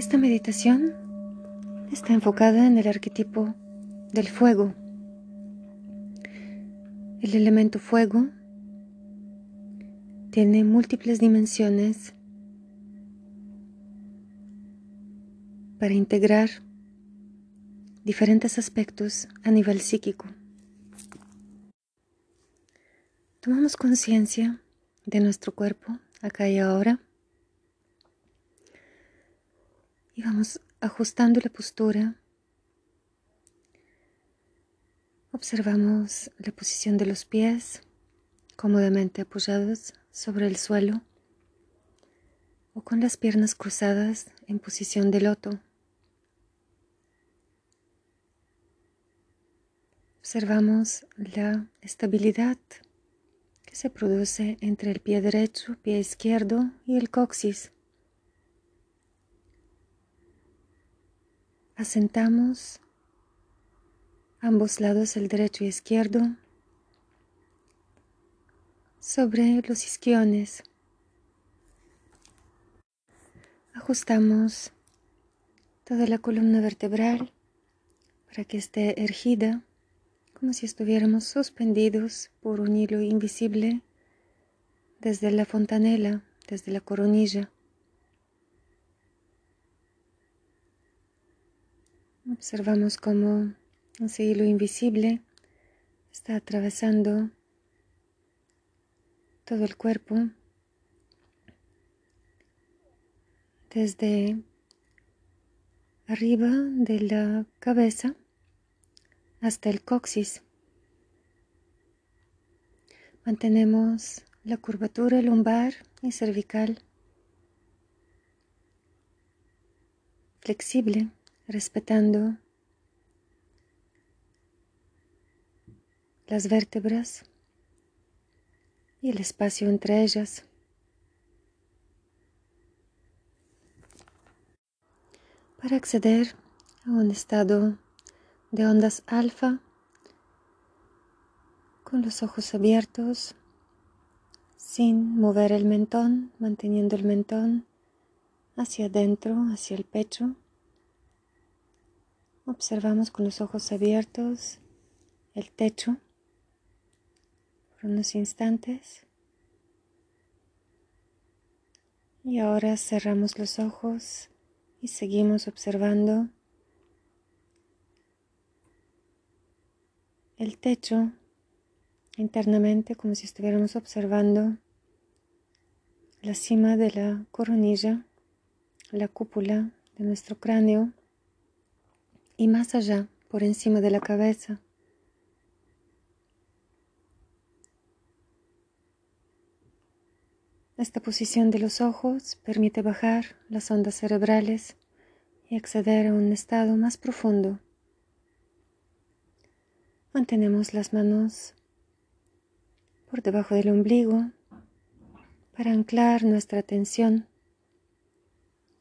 Esta meditación está enfocada en el arquetipo del fuego. El elemento fuego tiene múltiples dimensiones para integrar diferentes aspectos a nivel psíquico. Tomamos conciencia de nuestro cuerpo acá y ahora y vamos ajustando la postura. Observamos la posición de los pies cómodamente apoyados sobre el suelo o con las piernas cruzadas en posición de loto. Observamos la estabilidad que se produce entre el pie derecho, pie izquierdo y el coxis. Asentamos ambos lados, el derecho y izquierdo, sobre los isquiones. Ajustamos toda la columna vertebral para que esté ergida como si estuviéramos suspendidos por un hilo invisible desde la fontanela, desde la coronilla. Observamos cómo ese hilo invisible está atravesando todo el cuerpo desde arriba de la cabeza hasta el coxis. Mantenemos la curvatura lumbar y cervical flexible, respetando las vértebras y el espacio entre ellas. Para acceder a un estado de ondas alfa con los ojos abiertos sin mover el mentón, manteniendo el mentón hacia adentro, hacia el pecho. Observamos con los ojos abiertos el techo por unos instantes. Y ahora cerramos los ojos y seguimos observando el techo internamente como si estuviéramos observando la cima de la coronilla, la cúpula de nuestro cráneo y más allá, por encima de la cabeza. Esta posición de los ojos permite bajar las ondas cerebrales y acceder a un estado más profundo Mantenemos las manos por debajo del ombligo para anclar nuestra atención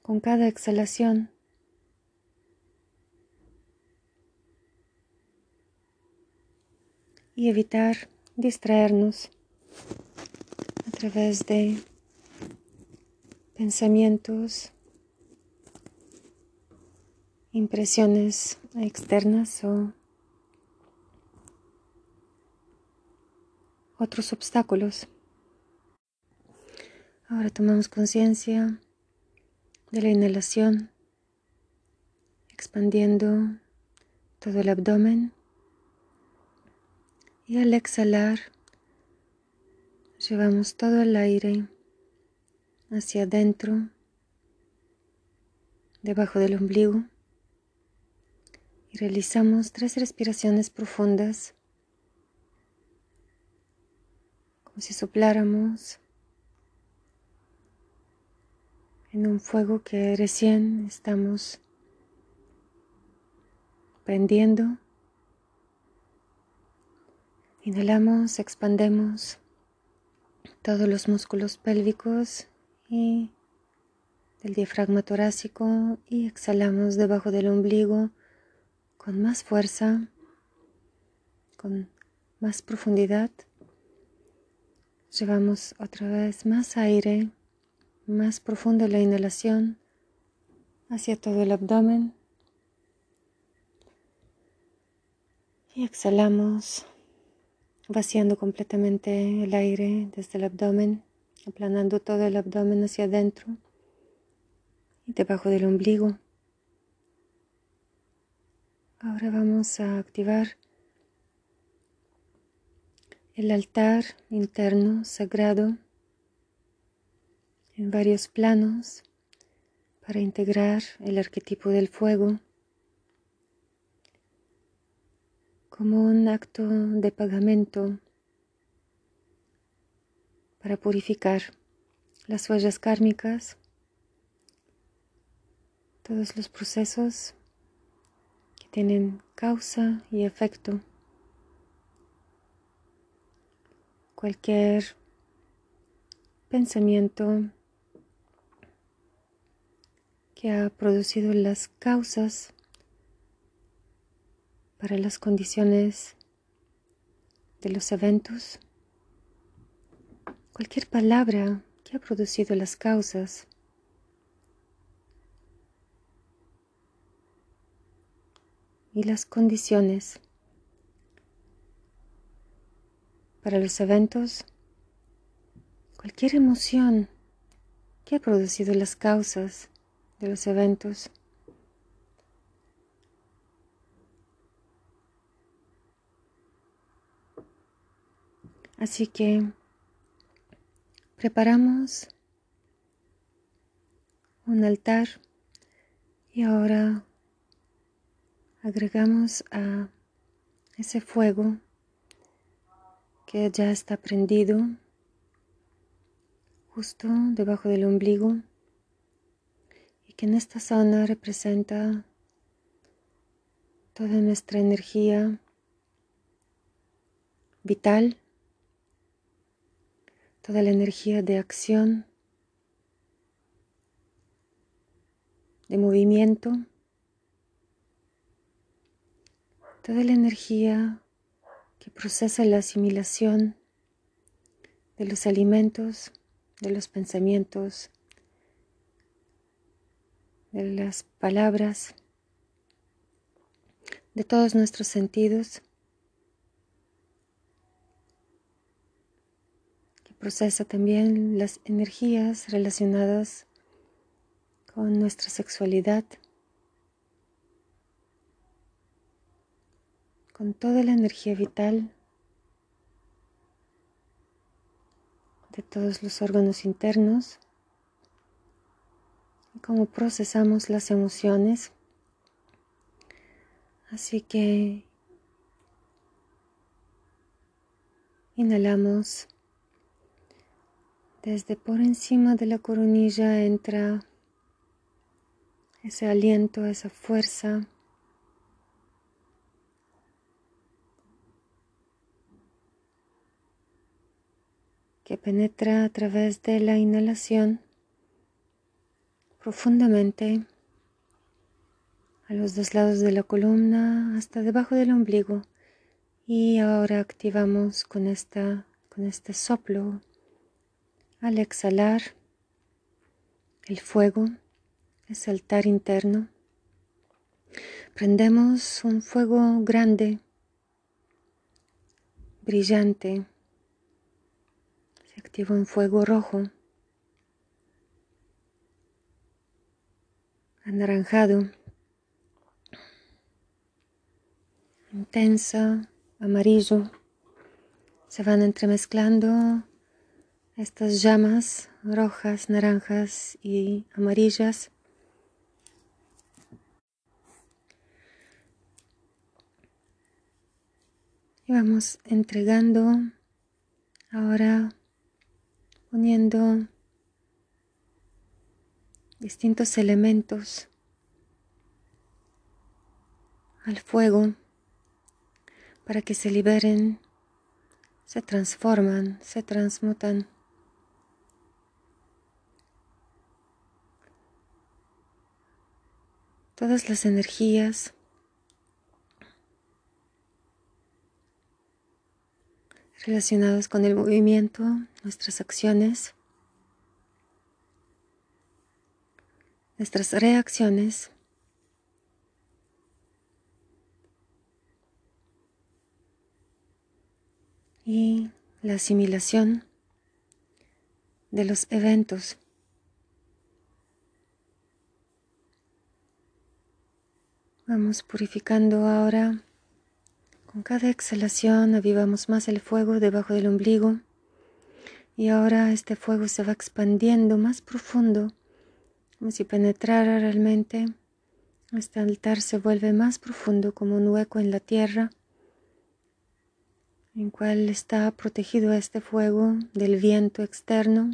con cada exhalación. Y evitar distraernos a través de pensamientos, impresiones externas o otros obstáculos. Ahora tomamos conciencia de la inhalación, expandiendo todo el abdomen y al exhalar llevamos todo el aire hacia adentro, debajo del ombligo y realizamos tres respiraciones profundas si sopláramos en un fuego que recién estamos prendiendo. Inhalamos, expandemos todos los músculos pélvicos y del diafragma torácico y exhalamos debajo del ombligo con más fuerza, con más profundidad. Llevamos otra vez más aire, más profundo la inhalación hacia todo el abdomen. Y exhalamos, vaciando completamente el aire desde el abdomen, aplanando todo el abdomen hacia adentro y debajo del ombligo. Ahora vamos a activar el altar interno sagrado en varios planos para integrar el arquetipo del fuego como un acto de pagamento para purificar las huellas kármicas, todos los procesos que tienen causa y efecto. Cualquier pensamiento que ha producido las causas para las condiciones de los eventos. Cualquier palabra que ha producido las causas. Y las condiciones para los eventos. Cualquier emoción que ha producido las causas de los eventos. Así que preparamos un altar y ahora agregamos a ese fuego que ya está prendido justo debajo del ombligo y que en esta zona representa toda nuestra energía vital toda la energía de acción, de movimiento, toda la energía que procesa la asimilación de los alimentos, de los pensamientos, de las palabras, de todos nuestros sentidos procesa también las energías relacionadas con nuestra sexualidad, con toda la energía vital de todos los órganos internos y cómo procesamos las emociones. Así que inhalamos desde por encima de la coronilla entra ese aliento, esa fuerza. que penetra a través de la inhalación profundamente a los dos lados de la columna hasta debajo del ombligo y ahora activamos con esta con este soplo al exhalar, el fuego, ese altar interno, prendemos un fuego grande, brillante. Se activa un fuego rojo, anaranjado, intenso, amarillo. Se van entremezclando estas llamas rojas, naranjas y amarillas. Y vamos entregando ahora poniendo distintos elementos al fuego para que se liberen, se transforman, se transmutan. Todas las energías. Relacionadas con el movimiento, nuestras acciones, nuestras reacciones. Y la asimilación de los eventos. Vamos purificando ahora. Con cada exhalación avivamos más el fuego debajo del ombligo y ahora este fuego se va expandiendo más profundo, como si penetrara realmente. Este altar se vuelve más profundo como un hueco en la tierra en cual está protegido este fuego del viento externo,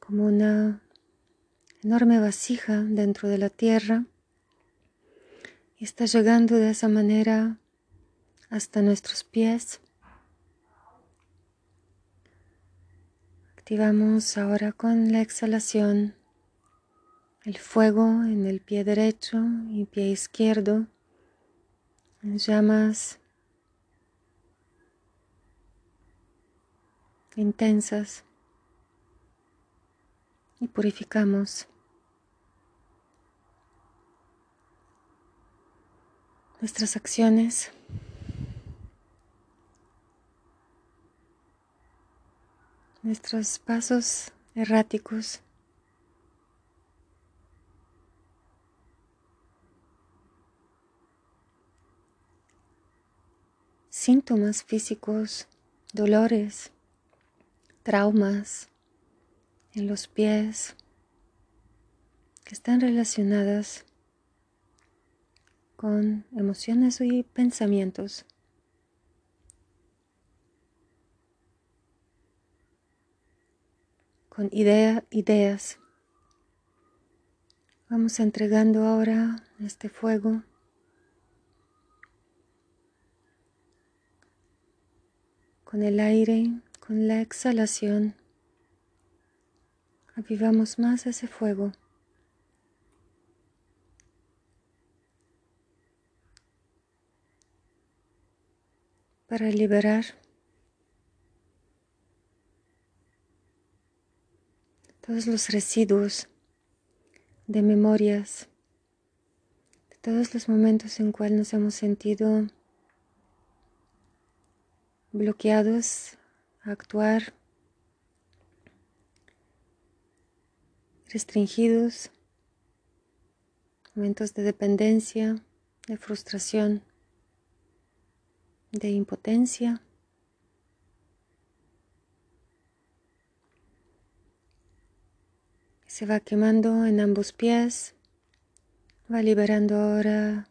como una enorme vasija dentro de la tierra, y está llegando de esa manera hasta nuestros pies. Activamos ahora con la exhalación el fuego en el pie derecho y pie izquierdo, en llamas intensas y purificamos nuestras acciones. nuestros pasos erráticos. Síntomas físicos, dolores traumas en los pies que están relacionadas con emociones y pensamientos. con idea, ideas. Vamos entregando ahora este fuego con el aire con la exhalación, avivamos más ese fuego. Para liberar. Todos los residuos de memorias, de todos los momentos en cuales nos hemos sentido bloqueados actuar restringidos, momentos de dependencia, de frustración, de impotencia. Se va quemando en ambos pies, va liberando ahora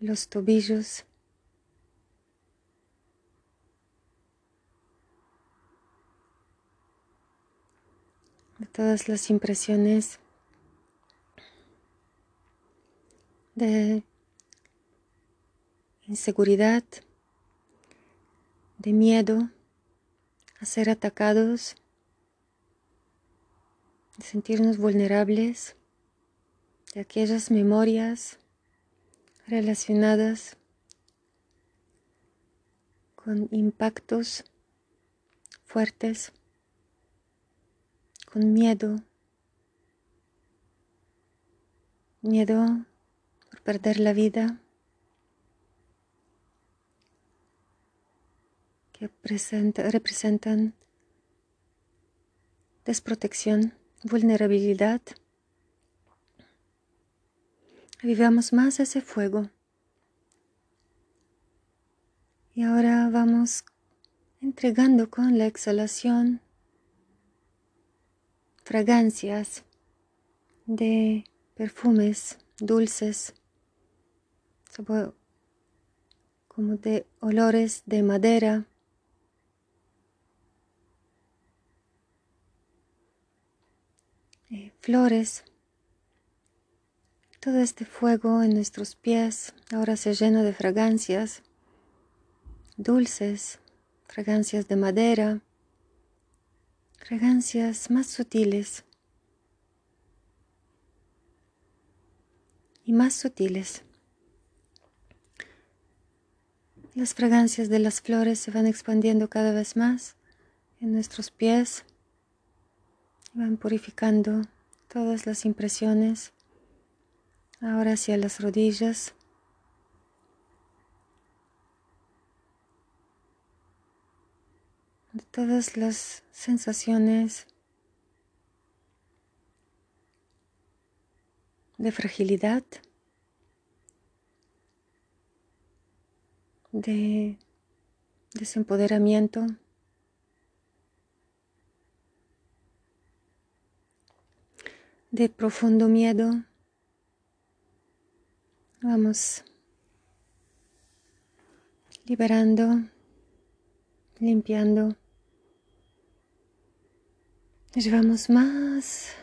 los tobillos. de todas las impresiones de inseguridad, de miedo a ser atacados, de sentirnos vulnerables, de aquellas memorias relacionadas con impactos fuertes con miedo, miedo por perder la vida, que representan desprotección, vulnerabilidad. Vivamos más ese fuego. Y ahora vamos entregando con la exhalación fragancias de perfumes dulces, como de olores de madera. Flores, todo este fuego en nuestros pies ahora se llena de fragancias dulces, fragancias de madera, fragancias más sutiles y más sutiles. Las fragancias de las flores se van expandiendo cada vez más en nuestros pies, van purificando todas las impresiones ahora hacia las rodillas. De todas las sensaciones de fragilidad, de desempoderamiento. De profundo miedo. Vamos liberando, limpiando. Llevamos más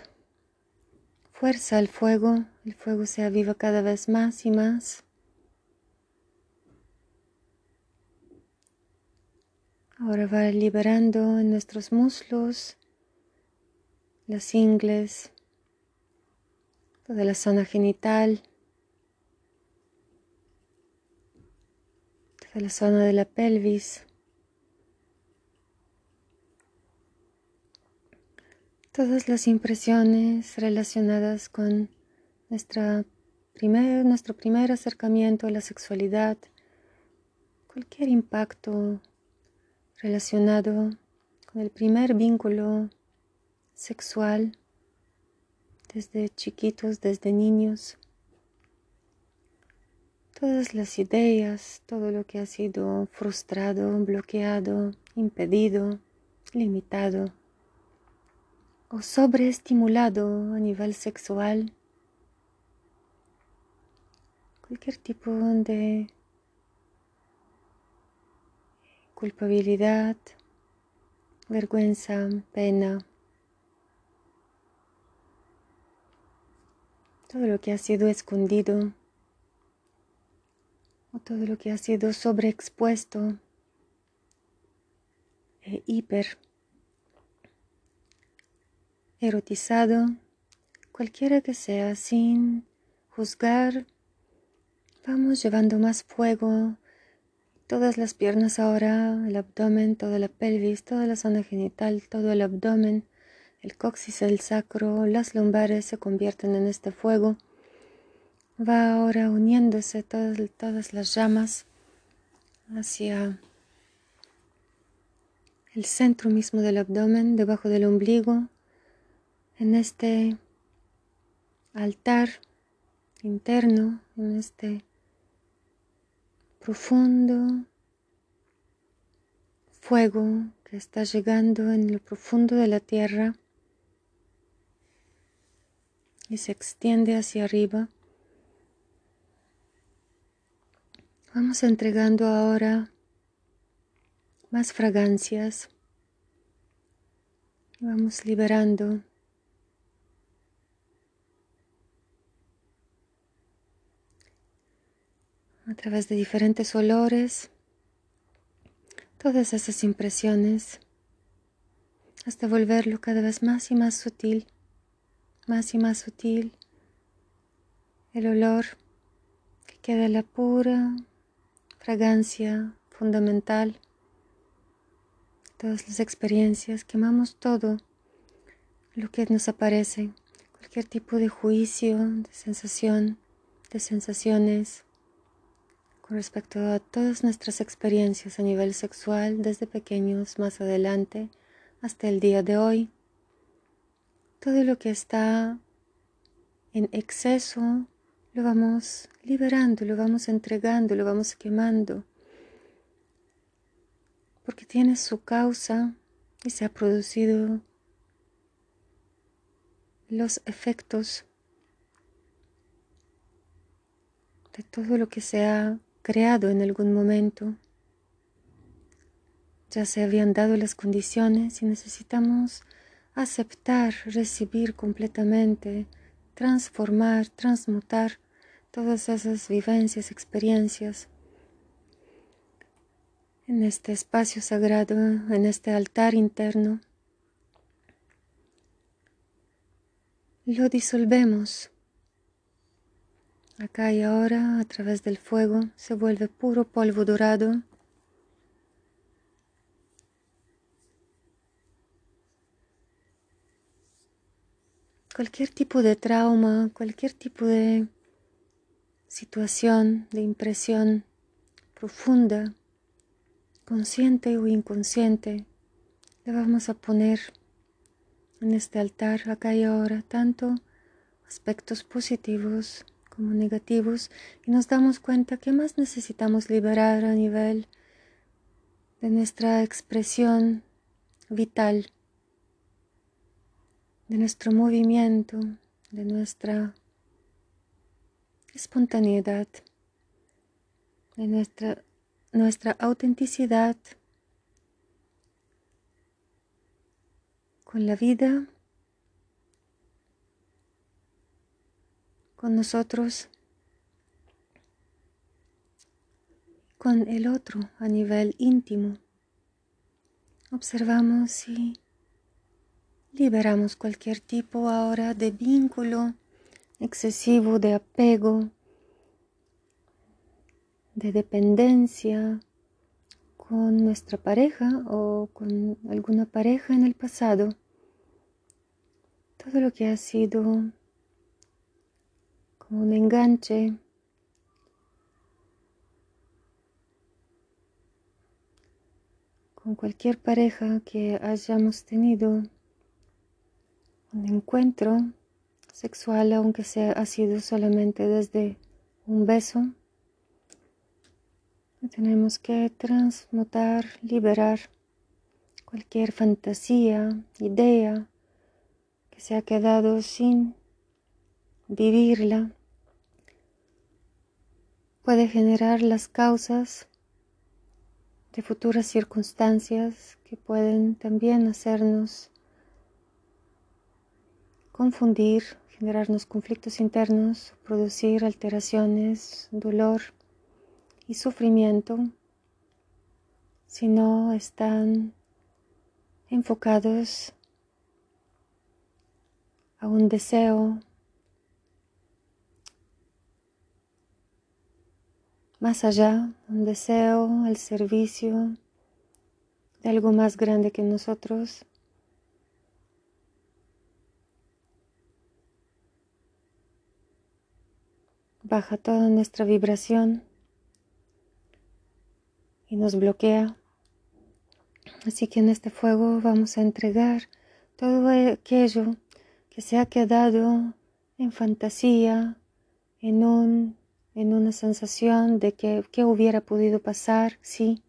fuerza al fuego. El fuego se aviva cada vez más y más. Ahora va liberando en nuestros muslos, las ingles, toda la zona genital, toda la zona de la pelvis, todas las impresiones relacionadas con nuestra primer, nuestro primer acercamiento a la sexualidad, cualquier impacto relacionado con el primer vínculo sexual desde chiquitos, desde niños. Todas las ideas, todo lo que ha sido frustrado, bloqueado, impedido, limitado o sobreestimulado a nivel sexual. Cualquier tipo de culpabilidad, vergüenza, pena, todo lo que ha sido escondido o todo lo que ha sido sobreexpuesto e hiper erotizado, cualquiera que sea, sin juzgar, vamos llevando más fuego, todas las piernas ahora, el abdomen, toda la pelvis, toda la zona genital, todo el abdomen, el coxis, el sacro, las lumbares se convierten en este fuego. Va ahora uniéndose todas, todas las llamas hacia el centro mismo del abdomen, debajo del ombligo, en este altar interno, en este profundo fuego que está llegando en lo profundo de la tierra y se extiende hacia arriba. Vamos entregando ahora más fragancias. Vamos liberando a través de diferentes olores todas esas impresiones hasta volverlo cada vez más y más sutil más y más sutil. El olor que queda la pura fragancia fundamental. Todas las experiencias quemamos todo lo que nos aparece. Cualquier tipo de juicio de sensación de sensaciones con respecto a todas nuestras experiencias a nivel sexual desde pequeños más adelante hasta el día de hoy todo lo que está en exceso lo vamos liberando, lo vamos entregando, lo vamos quemando, porque tiene su causa y se ha producido los efectos de todo lo que se ha creado en algún momento. Ya se habían dado las condiciones y necesitamos aceptar, recibir completamente, transformar, transmutar todas esas vivencias, experiencias en este espacio sagrado, en este altar interno. Lo disolvemos. Acá y ahora, a través del fuego, se vuelve puro polvo dorado cualquier tipo de trauma, cualquier tipo de situación, de impresión profunda, consciente o inconsciente, le vamos a poner en este altar acá y ahora tanto aspectos positivos como negativos y nos damos cuenta que más necesitamos liberar a nivel de nuestra expresión vital, de nuestro movimiento, de nuestra espontaneidad, de nuestra, nuestra autenticidad con la vida, con nosotros, con el otro a nivel íntimo. Observamos y liberamos cualquier tipo ahora de vínculo excesivo, de apego, de dependencia con nuestra pareja o con alguna pareja en el pasado. Todo lo que ha sido como un enganche con cualquier pareja que hayamos tenido un encuentro sexual, aunque sea ha sido solamente desde un beso tenemos que transmutar, liberar cualquier fantasía, idea que se ha quedado sin vivirla. Puede generar las causas de futuras circunstancias que pueden también hacernos confundir, generarnos conflictos internos, producir alteraciones, dolor y sufrimiento si no están enfocados a un deseo más allá, un deseo al servicio de algo más grande que nosotros. Baja toda nuestra vibración y nos bloquea. Así que en este fuego vamos a entregar todo aquello que se ha quedado en fantasía, en, un, en una sensación de que, que hubiera podido pasar, sí.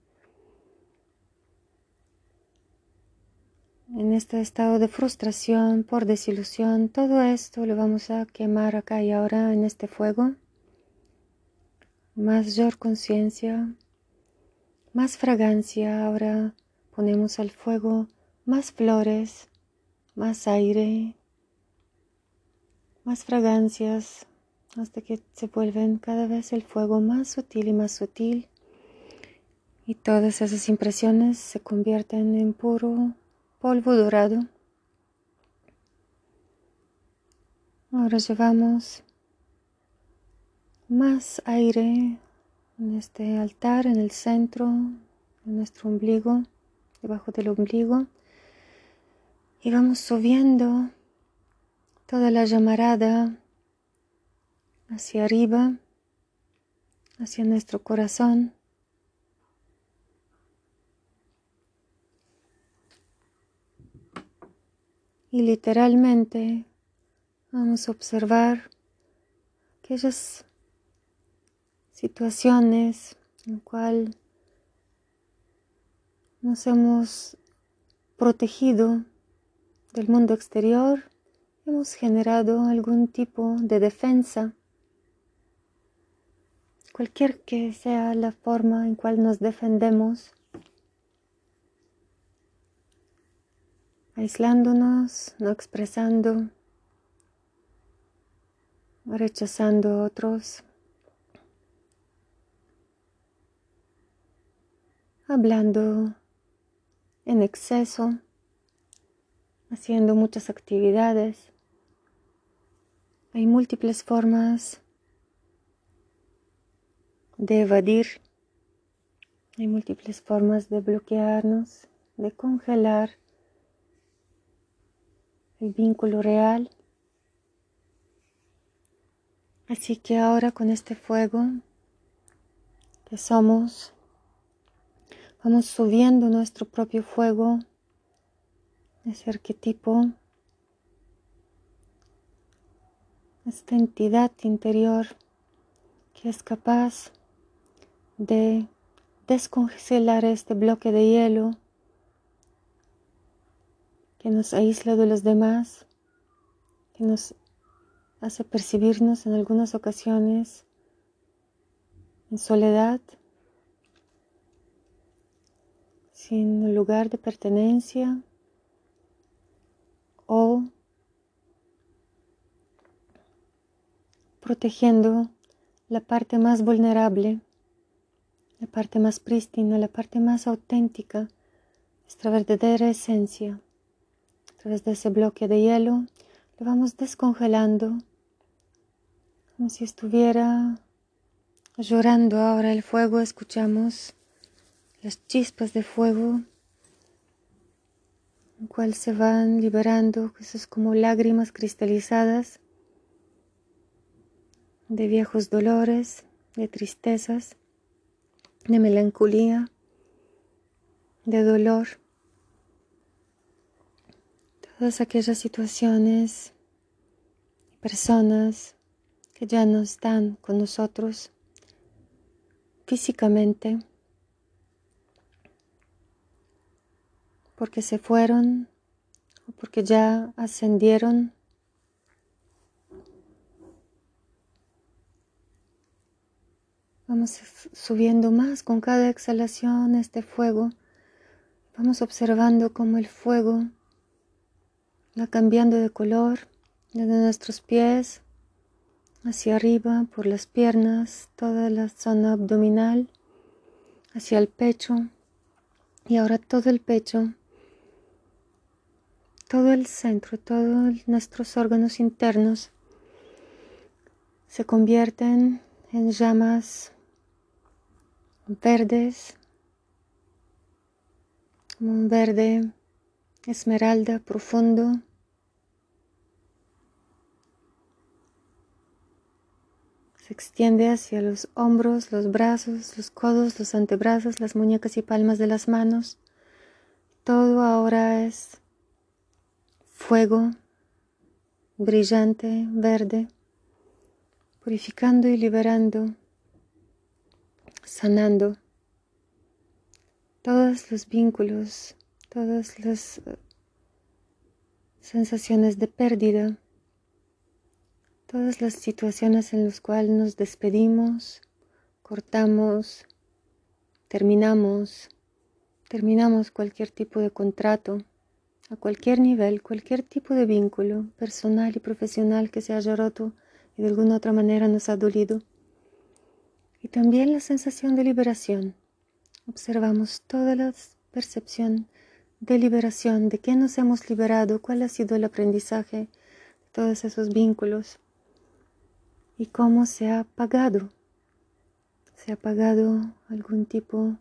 En este estado de frustración por desilusión, todo esto lo vamos a quemar acá y ahora en este fuego. Mayor conciencia, más fragancia. Ahora ponemos al fuego más flores, más aire, más fragancias, hasta que se vuelven cada vez el fuego más sutil y más sutil. Y todas esas impresiones se convierten en puro polvo dorado. Ahora llevamos más aire en este altar en el centro de nuestro ombligo, debajo del ombligo, y vamos subiendo toda la llamarada hacia arriba, hacia nuestro corazón. Y literalmente vamos a observar aquellas situaciones en cual nos hemos protegido del mundo exterior, hemos generado algún tipo de defensa, cualquier que sea la forma en cual nos defendemos, aislándonos, no expresando, rechazando a otros. Hablando en exceso, haciendo muchas actividades. Hay múltiples formas de evadir, hay múltiples formas de bloquearnos, de congelar el vínculo real Así que ahora con este fuego que somos, vamos subiendo nuestro propio fuego, ese arquetipo, esta entidad interior que es capaz de descongelar este bloque de hielo que nos aísla de los demás, que nos hace percibirnos en algunas ocasiones en soledad, sin lugar de pertenencia o protegiendo la parte más vulnerable, la parte más prístina, la parte más auténtica, nuestra verdadera esencia. A través de ese bloque de hielo lo vamos descongelando como si estuviera llorando ahora el fuego. Escuchamos las chispas de fuego en cual se van liberando, eso es como lágrimas cristalizadas de viejos dolores, de tristezas, de melancolía, de dolor. Todas aquellas situaciones personas que ya no están con nosotros físicamente porque se fueron o porque ya ascendieron Vamos subiendo más con cada exhalación este fuego. Vamos observando cómo el fuego va cambiando de color desde nuestros pies hacia arriba por las piernas, toda la zona abdominal, hacia el pecho y ahora todo el pecho, todo el centro, todos nuestros órganos internos se convierten en llamas verdes, un verde esmeralda profundo. Se extiende hacia los hombros, los brazos, los codos, los antebrazos, las muñecas y palmas de las manos. Todo ahora es fuego brillante, verde, purificando y liberando, sanando todos los vínculos todas las eh, sensaciones de pérdida, todas las situaciones en las cuales nos despedimos, cortamos, terminamos, terminamos cualquier tipo de contrato, a cualquier nivel, cualquier tipo de vínculo personal y profesional que se haya roto y de alguna otra manera nos ha dolido. Y también la sensación de liberación. Observamos toda la percepción de liberación, de qué nos hemos liberado, cuál ha sido el aprendizaje de todos esos vínculos y cómo se ha pagado. Se ha pagado algún tipo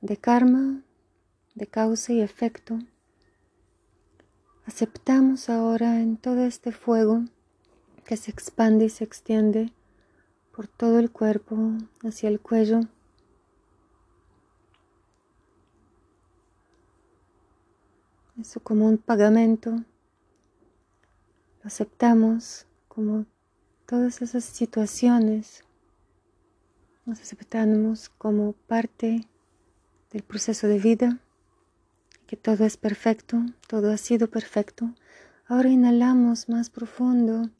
de karma, de causa y efecto. Aceptamos ahora en todo este fuego que se expande y se extiende por todo el cuerpo hacia el cuello eso como un pagamento, lo aceptamos como todas esas situaciones, nos aceptamos como parte del proceso de vida, todo es perfecto, todo ha sido perfecto. Ahora inhalamos más profundo,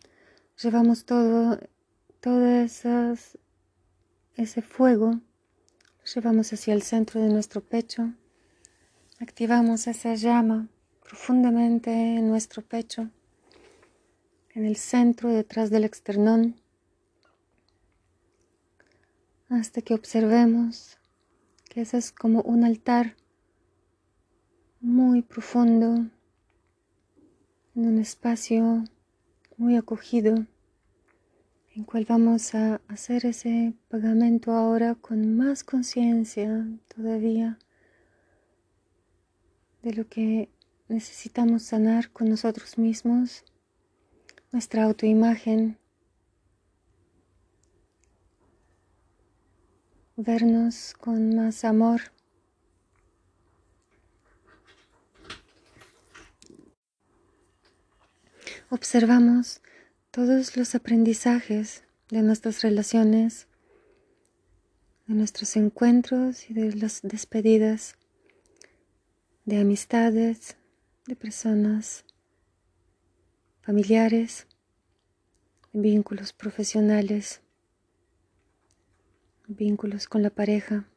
llevamos todo, todo esas, ese fuego, llevamos hacia el centro de nuestro pecho Activamos esa llama profundamente en nuestro pecho, en el centro, detrás del externón, hasta que observemos que ese es como un altar muy profundo, en un espacio muy acogido, en cual vamos a hacer ese pagamento ahora con más conciencia todavía de lo que necesitamos sanar con nosotros mismos, nuestra autoimagen, vernos con más amor. Observamos todos los aprendizajes de nuestras relaciones, de nuestros encuentros y de las despedidas, de amistades, de personas familiares, vínculos profesionales, vínculos con la pareja.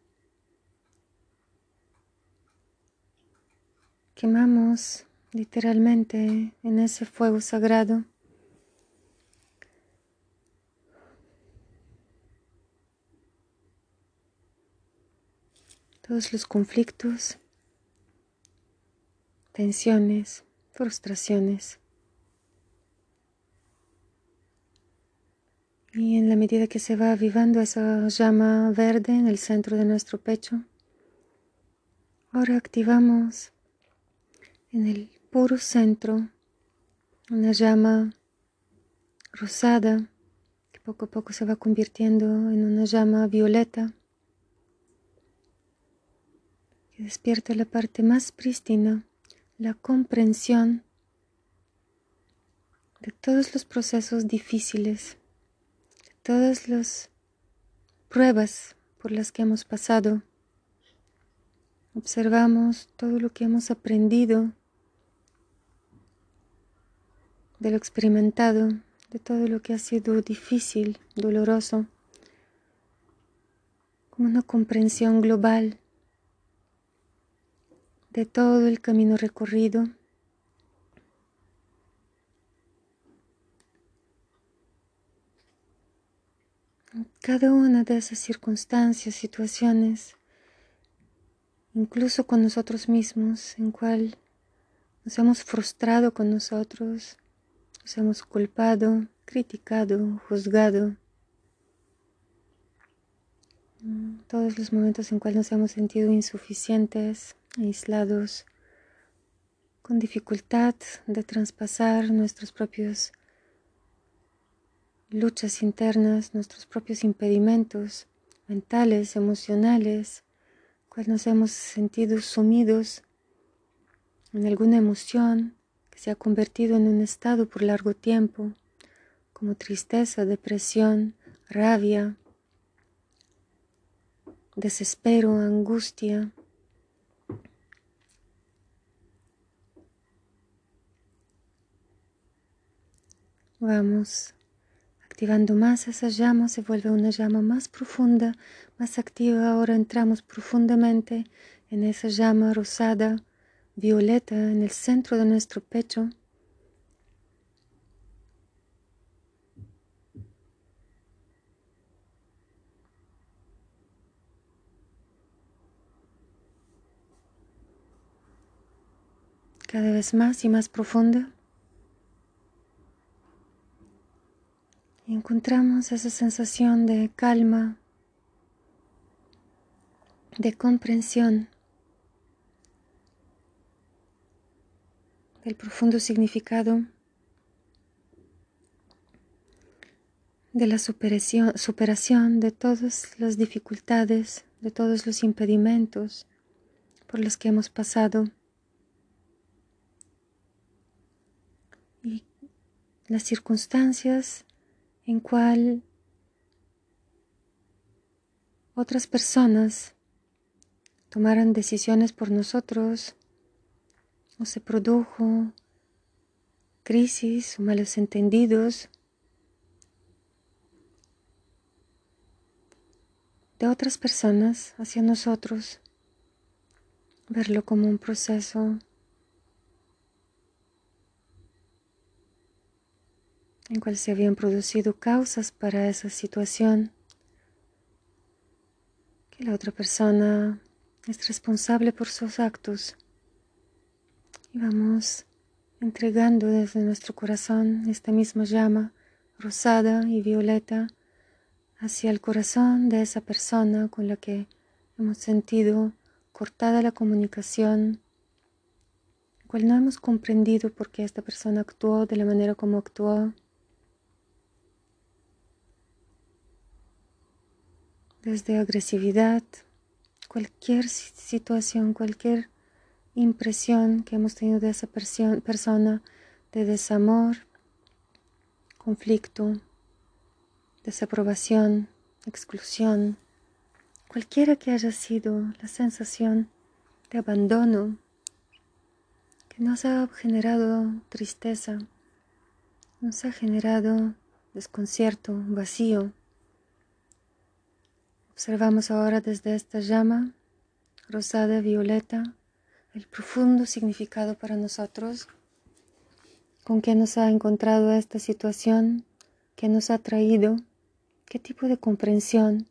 Quemamos literalmente en ese fuego sagrado todos los conflictos, tensiones, frustraciones. Y en la medida que se va avivando esa llama verde en el centro de nuestro pecho, ahora activamos en el puro centro una llama rosada que poco a poco se va convirtiendo en una llama violeta que despierta la parte más prístina, la comprensión de todos los procesos difíciles todas las pruebas por las que hemos pasado. Observamos todo lo que hemos aprendido de lo experimentado, de todo lo que ha sido difícil, doloroso, como una comprensión global de todo el camino recorrido. Cada una de esas circunstancias, situaciones, incluso con nosotros mismos, en cual nos hemos frustrado con nosotros, nos hemos culpado, criticado, juzgado. Todos los momentos en cuales nos hemos sentido insuficientes, aislados, con dificultad de traspasar nuestros propios luchas internas, nuestros propios impedimentos mentales, emocionales, cuando nos hemos sentido sumidos en alguna emoción se ha convertido en un estado por largo tiempo, como tristeza, depresión, rabia, desespero, angustia. Vamos Activando más esa llama se vuelve una llama más profunda, más activa. Ahora entramos profundamente en esa llama rosada, violeta, en el centro de nuestro pecho. Cada vez más y más profunda. encontramos esa sensación de calma, de comprensión del profundo significado de la superación, de todas las dificultades, de todos los impedimentos por los que hemos pasado. Y las circunstancias en cual otras personas tomaran decisiones por nosotros o se produjo crisis o malos entendidos de otras personas hacia nosotros, verlo como un proceso en cual se habían producido causas para esa situación, que la otra persona es responsable por sus actos. Y vamos entregando desde nuestro corazón esta misma llama rosada y violeta hacia el corazón de esa persona con la que hemos sentido cortada la comunicación, cual no hemos comprendido por qué esta persona actuó de la manera como actuó. desde agresividad, cualquier situación, cualquier impresión que hemos tenido de esa persona, de desamor, conflicto, desaprobación, exclusión, cualquiera que haya sido la sensación de abandono que nos ha generado tristeza, nos ha generado desconcierto, vacío. Observamos ahora desde esta llama rosada violeta el profundo significado para nosotros, con qué nos ha encontrado esta situación, qué nos ha traído, qué tipo de comprensión,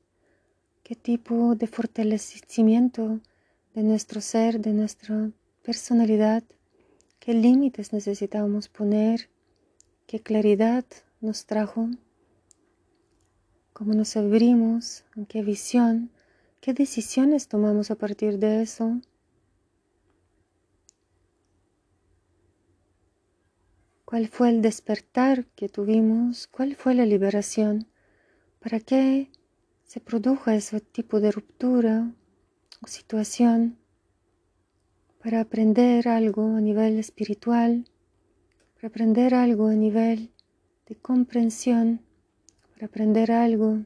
qué tipo de fortalecimiento de nuestro ser, de nuestra personalidad, qué límites necesitamos poner, qué claridad nos trajo cómo nos abrimos, qué visión, qué decisiones tomamos a partir de eso. ¿Cuál fue el despertar que tuvimos? ¿Cuál fue la liberación? ¿Para qué se produjo ese tipo de ruptura o situación? Para aprender algo a nivel espiritual, para aprender algo a nivel de comprensión para aprender algo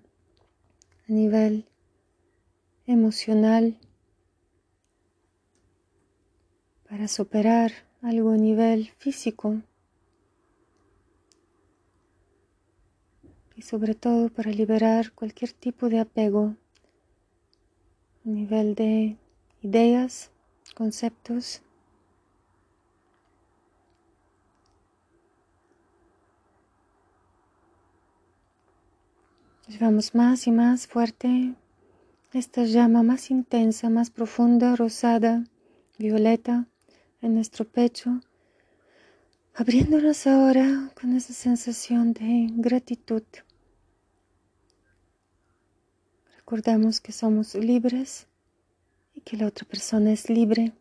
a nivel emocional, para superar algo a nivel físico y sobre todo para liberar cualquier tipo de apego a nivel de ideas, conceptos Llevamos más y más fuerte esta llama más intensa, más profunda, rosada, violeta en nuestro pecho, abriéndonos ahora con esa sensación de gratitud. Recordamos que somos libres y que la otra persona es libre.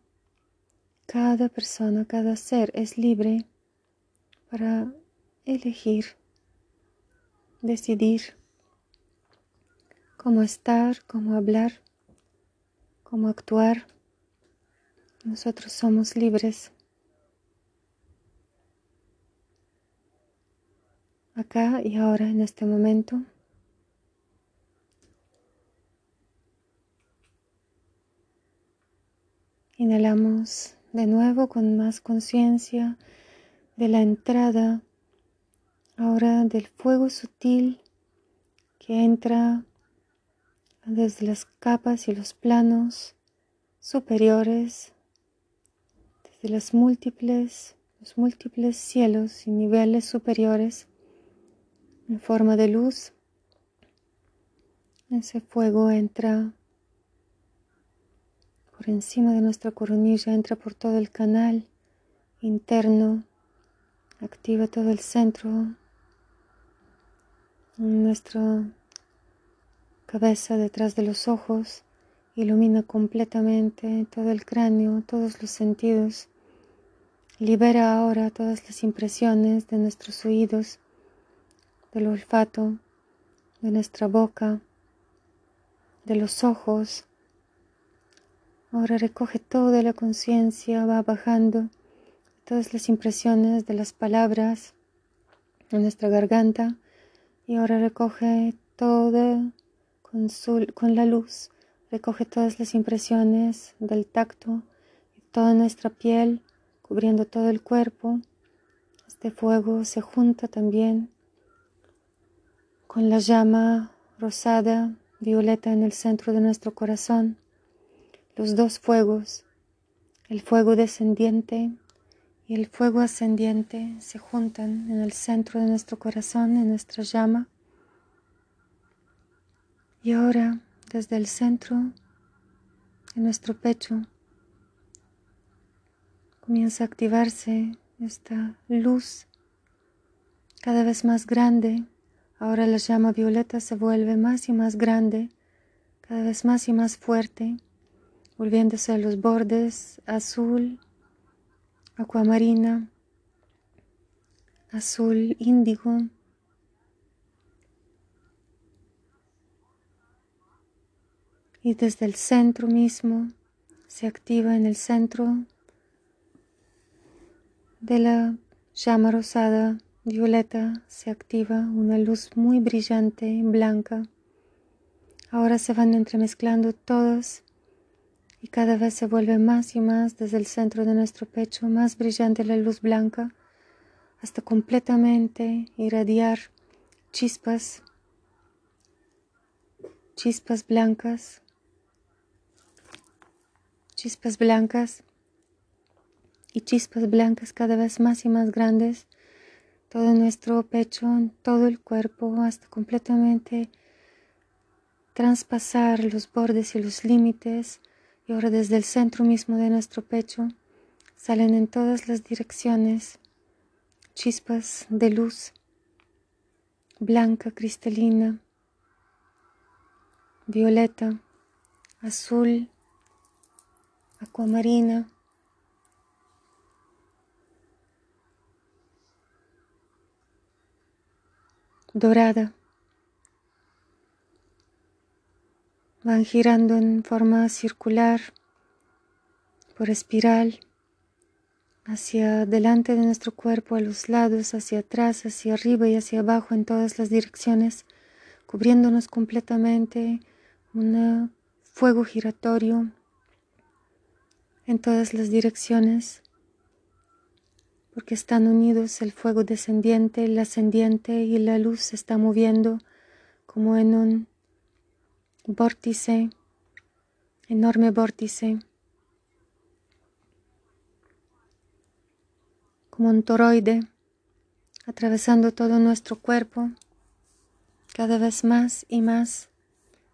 Cada persona, cada ser es libre para elegir, decidir cómo estar, cómo hablar, cómo actuar. Nosotros somos libres. Acá y ahora, en este momento. Inhalamos de nuevo con más conciencia de la entrada ahora del fuego sutil que entra desde las capas y los planos superiores, desde las múltiples, los múltiples cielos y niveles superiores en forma de luz. Ese fuego entra por encima de nuestra coronilla, entra por todo el canal interno, activa todo el centro, nuestro cabeza detrás de los ojos, ilumina completamente todo el cráneo, todos los sentidos. Libera ahora todas las impresiones de nuestros oídos, del olfato, de nuestra boca, de los ojos. Ahora recoge toda la conciencia, va bajando todas las impresiones de las palabras en nuestra garganta y ahora recoge toda con, la luz recoge todas las impresiones del tacto toda nuestra piel, cubriendo todo el cuerpo. Este fuego se junta también con la llama rosada, violeta en el centro de nuestro corazón. Los dos fuegos, el fuego descendiente y el fuego ascendiente, se juntan en el centro de nuestro corazón, en nuestra llama. Y ahora, desde el centro de nuestro pecho, comienza a activarse esta luz cada vez más grande. Ahora la llama violeta se vuelve más y más grande, cada vez más y más fuerte, volviéndose a los bordes azul, acuamarina, azul índigo, y desde el centro mismo se activa en el centro de la llama rosada violeta se activa una luz muy brillante, blanca. Ahora se van entremezclando todos y cada vez se vuelve más y más desde el centro de nuestro pecho, más brillante la luz blanca, hasta completamente irradiar chispas, chispas blancas, chispas blancas y chispas blancas cada vez más y más grandes, todo nuestro pecho, todo el cuerpo, hasta completamente traspasar los bordes y los límites y ahora desde el centro mismo de nuestro pecho salen en todas las direcciones chispas de luz blanca, cristalina, violeta, azul, acuamarina, dorada. Van girando en forma circular por espiral hacia delante de nuestro cuerpo, a los lados, hacia atrás, hacia arriba y hacia abajo en todas las direcciones, cubriéndonos completamente, un fuego giratorio en todas las direcciones, porque están unidos el fuego descendiente, el ascendiente y la luz se está moviendo como en un vórtice, enorme vórtice, como un toroide atravesando todo nuestro cuerpo, cada vez más y más,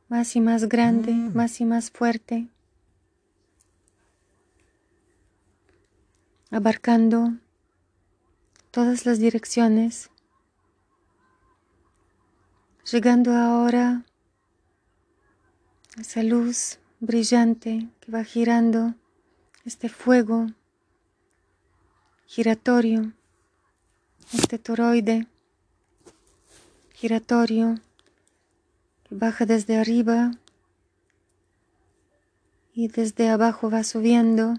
más y más grande, mm. más y más fuerte, abarcando todas las direcciones, llegando ahora esa luz brillante que va girando, este fuego giratorio, este toroide giratorio que baja desde arriba y desde abajo va subiendo,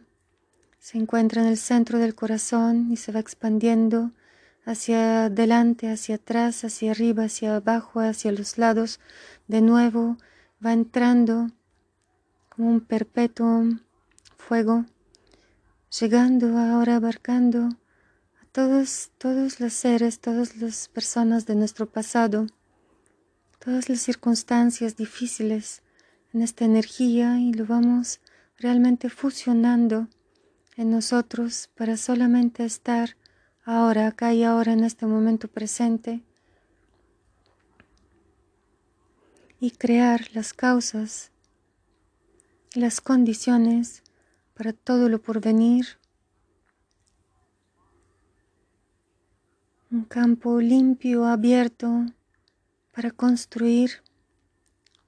se encuentra en el centro del corazón y se va expandiendo hacia adelante, hacia atrás, hacia arriba, hacia abajo, hacia los lados, de nuevo va entrando como un perpetuo fuego, llegando ahora abarcando a todos, todos los seres, todas las personas de nuestro pasado, todas las circunstancias difíciles en esta energía y lo vamos realmente fusionando en nosotros para solamente estar ahora, acá y ahora en este momento presente y crear las causas y las condiciones para todo lo porvenir. Un campo limpio, abierto, para construir,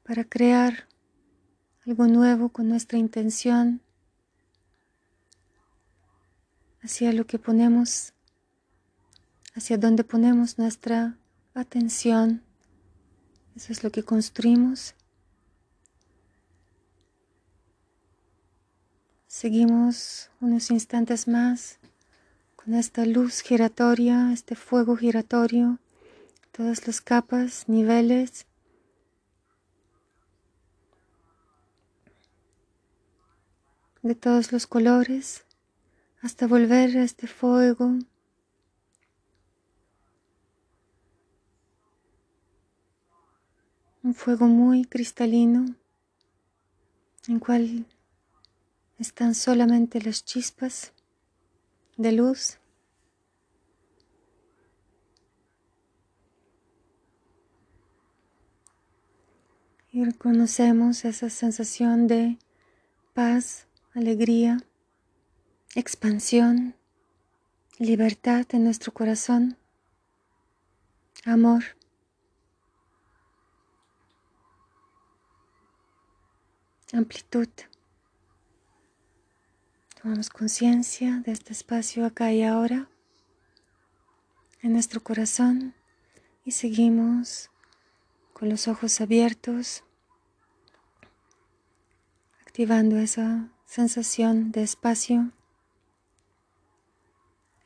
para crear algo nuevo con nuestra intención hacia lo que ponemos, hacia donde ponemos nuestra atención. Eso es lo que construimos. Seguimos unos instantes más con esta luz giratoria, este fuego giratorio, todas las capas, niveles. de todos los colores hasta volver a este fuego un fuego muy cristalino en cual están solamente las chispas de luz. Y reconocemos esa sensación de paz, alegría, expansión, libertad en nuestro corazón, amor. Amplitud. Tomamos conciencia de este espacio acá y ahora en nuestro corazón y seguimos con los ojos abiertos cultivando esa sensación de espacio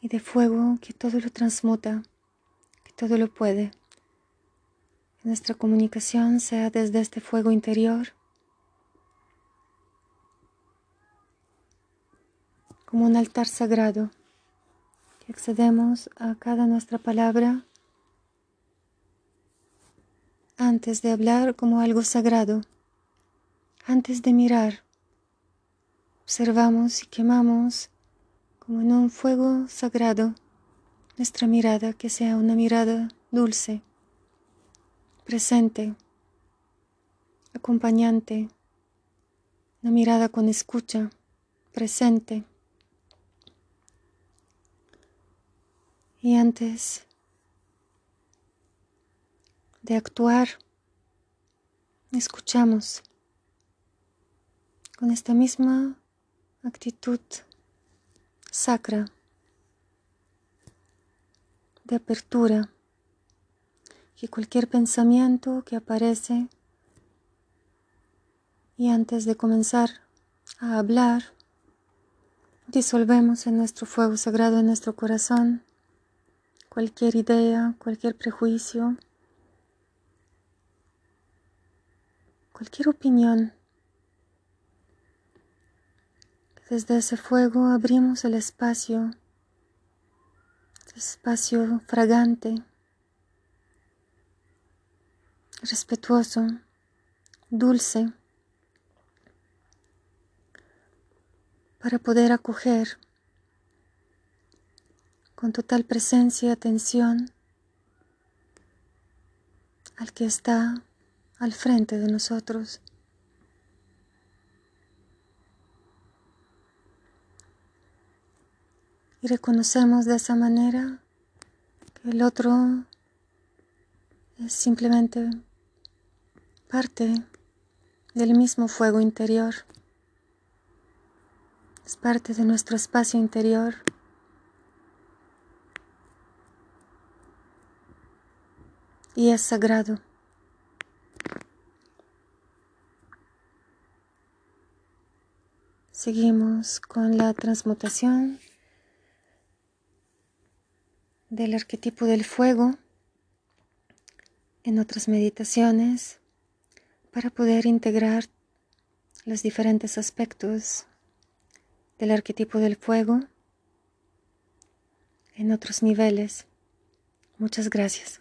y de fuego que todo lo transmuta, que todo lo puede. Que nuestra comunicación sea desde este fuego interior, como un altar sagrado, que accedemos a cada nuestra palabra antes de hablar como algo sagrado, antes de mirar. Observamos y quemamos como en un fuego sagrado nuestra mirada, que sea una mirada dulce, presente, acompañante, una mirada con escucha, presente. Y antes de actuar, escuchamos con esta misma actitud sacra de apertura, que cualquier pensamiento que aparece y antes de comenzar a hablar, disolvemos en nuestro fuego sagrado en nuestro corazón cualquier idea, cualquier prejuicio, cualquier opinión. Desde ese fuego abrimos el espacio, espacio fragante, respetuoso, dulce, para poder acoger con total presencia y atención al que está al frente de nosotros. y reconocemos de esa manera que el otro es simplemente parte del mismo fuego interior, es parte de nuestro espacio interior. Y es sagrado. Seguimos con la transmutación del arquetipo del fuego en otras meditaciones para poder integrar los diferentes aspectos del arquetipo del fuego en otros niveles. Muchas gracias.